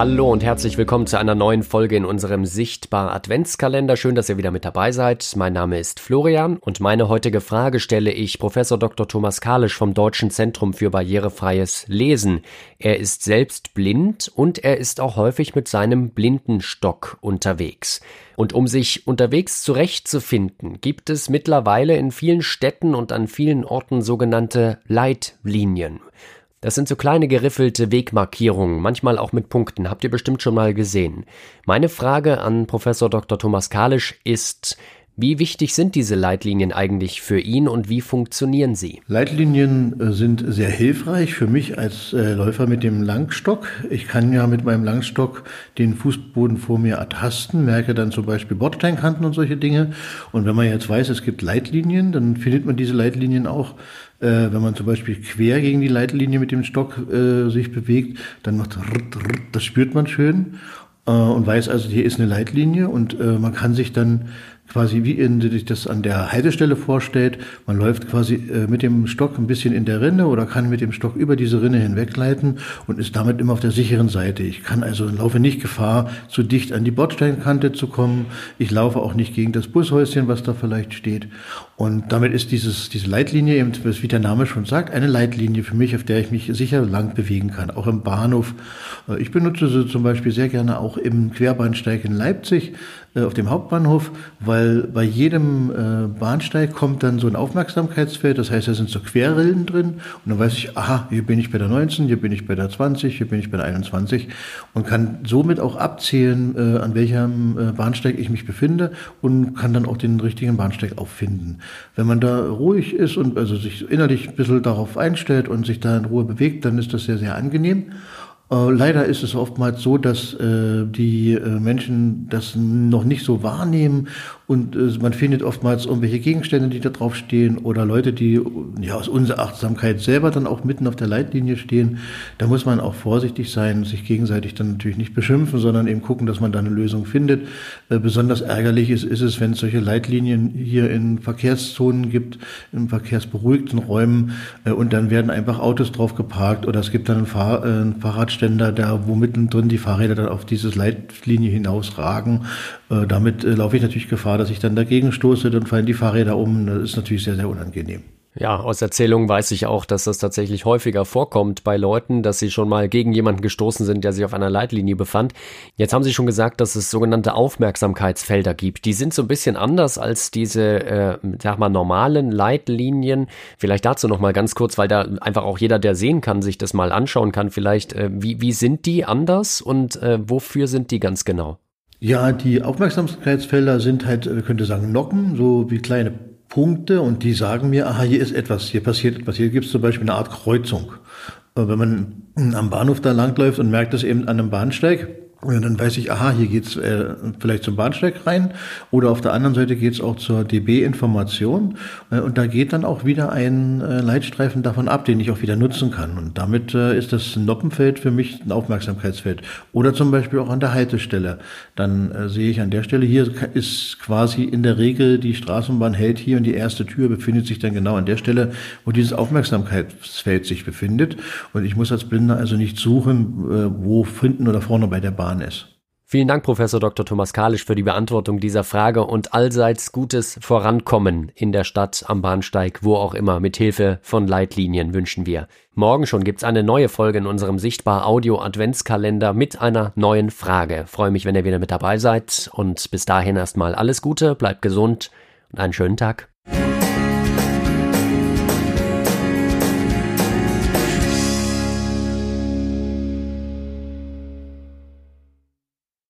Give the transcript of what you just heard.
Hallo und herzlich willkommen zu einer neuen Folge in unserem Sichtbar Adventskalender. Schön, dass ihr wieder mit dabei seid. Mein Name ist Florian und meine heutige Frage stelle ich Professor Dr. Thomas Kalisch vom Deutschen Zentrum für barrierefreies Lesen. Er ist selbst blind und er ist auch häufig mit seinem Blindenstock unterwegs. Und um sich unterwegs zurechtzufinden, gibt es mittlerweile in vielen Städten und an vielen Orten sogenannte Leitlinien. Das sind so kleine geriffelte Wegmarkierungen, manchmal auch mit Punkten, habt ihr bestimmt schon mal gesehen. Meine Frage an Professor Dr. Thomas Kalisch ist, wie wichtig sind diese Leitlinien eigentlich für ihn und wie funktionieren sie? Leitlinien äh, sind sehr hilfreich für mich als äh, Läufer mit dem Langstock. Ich kann ja mit meinem Langstock den Fußboden vor mir ertasten, merke dann zum Beispiel Bordsteinkanten und solche Dinge. Und wenn man jetzt weiß, es gibt Leitlinien, dann findet man diese Leitlinien auch äh, wenn man zum Beispiel quer gegen die Leitlinie mit dem Stock sich bewegt, dann macht das spürt man schön und weiß also, hier ist eine Leitlinie und äh, man kann sich dann quasi wie in, sich das an der Haltestelle vorstellt. Man läuft quasi äh, mit dem Stock ein bisschen in der Rinne oder kann mit dem Stock über diese Rinne hinwegleiten und ist damit immer auf der sicheren Seite. Ich kann also laufe nicht Gefahr, zu dicht an die Bordsteinkante zu kommen. Ich laufe auch nicht gegen das Bushäuschen, was da vielleicht steht. Und damit ist dieses, diese Leitlinie eben, wie der Name schon sagt, eine Leitlinie für mich, auf der ich mich sicher lang bewegen kann. Auch im Bahnhof. Äh, ich benutze sie zum Beispiel sehr gerne auch im Querbahnsteig in Leipzig äh, auf dem Hauptbahnhof, weil bei jedem äh, Bahnsteig kommt dann so ein Aufmerksamkeitsfeld, das heißt, da sind so Querrillen drin und dann weiß ich, aha, hier bin ich bei der 19, hier bin ich bei der 20, hier bin ich bei der 21 und kann somit auch abzählen, äh, an welchem äh, Bahnsteig ich mich befinde und kann dann auch den richtigen Bahnsteig auffinden. Wenn man da ruhig ist und also sich innerlich ein bisschen darauf einstellt und sich da in Ruhe bewegt, dann ist das sehr, sehr angenehm. Äh, leider ist es oftmals so, dass äh, die äh, Menschen das noch nicht so wahrnehmen und äh, man findet oftmals irgendwelche Gegenstände, die da drauf stehen oder Leute, die ja aus Unachtsamkeit selber dann auch mitten auf der Leitlinie stehen. Da muss man auch vorsichtig sein, sich gegenseitig dann natürlich nicht beschimpfen, sondern eben gucken, dass man da eine Lösung findet. Äh, besonders ärgerlich ist, ist es, wenn es solche Leitlinien hier in Verkehrszonen gibt, in verkehrsberuhigten Räumen äh, und dann werden einfach Autos drauf geparkt oder es gibt dann einen, Fahr äh, einen Fahrradständer, der wo mittendrin die Fahrräder dann auf dieses Leitlinie hinausragen. Äh, damit äh, laufe ich natürlich Gefahr, dass ich dann dagegen stoße, dann fallen die Fahrräder um. Das ist natürlich sehr, sehr unangenehm. Ja, aus Erzählungen weiß ich auch, dass das tatsächlich häufiger vorkommt bei Leuten, dass sie schon mal gegen jemanden gestoßen sind, der sich auf einer Leitlinie befand. Jetzt haben Sie schon gesagt, dass es sogenannte Aufmerksamkeitsfelder gibt. Die sind so ein bisschen anders als diese, äh, sag mal, normalen Leitlinien. Vielleicht dazu noch mal ganz kurz, weil da einfach auch jeder, der sehen kann, sich das mal anschauen kann. Vielleicht, äh, wie, wie sind die anders und äh, wofür sind die ganz genau? Ja, die Aufmerksamkeitsfelder sind halt, man könnte sagen, Nocken, so wie kleine Punkte und die sagen mir, aha, hier ist etwas, hier passiert etwas. Hier gibt es zum Beispiel eine Art Kreuzung. Wenn man am Bahnhof da langläuft und merkt das eben an einem Bahnsteig, und dann weiß ich, aha, hier geht's äh, vielleicht zum Bahnsteig rein oder auf der anderen Seite geht's auch zur DB-Information äh, und da geht dann auch wieder ein äh, Leitstreifen davon ab, den ich auch wieder nutzen kann. Und damit äh, ist das Noppenfeld für mich ein Aufmerksamkeitsfeld. Oder zum Beispiel auch an der Haltestelle. Dann äh, sehe ich an der Stelle, hier ist quasi in der Regel die Straßenbahn hält hier und die erste Tür befindet sich dann genau an der Stelle, wo dieses Aufmerksamkeitsfeld sich befindet. Und ich muss als Blinder also nicht suchen, äh, wo hinten oder vorne bei der Bahn gefahren ist. Vielen Dank, Professor Dr. Thomas Kalisch, für die Beantwortung dieser Frage und allseits gutes Vorankommen in der Stadt, am Bahnsteig, wo auch immer, mit Hilfe von Leitlinien wünschen wir. Morgen schon gibt's eine neue Folge in unserem Sichtbar Audio Adventskalender mit einer neuen Frage. Freue mich, wenn ihr wieder mit dabei seid und bis dahin erstmal alles Gute, bleibt gesund und einen schönen Tag.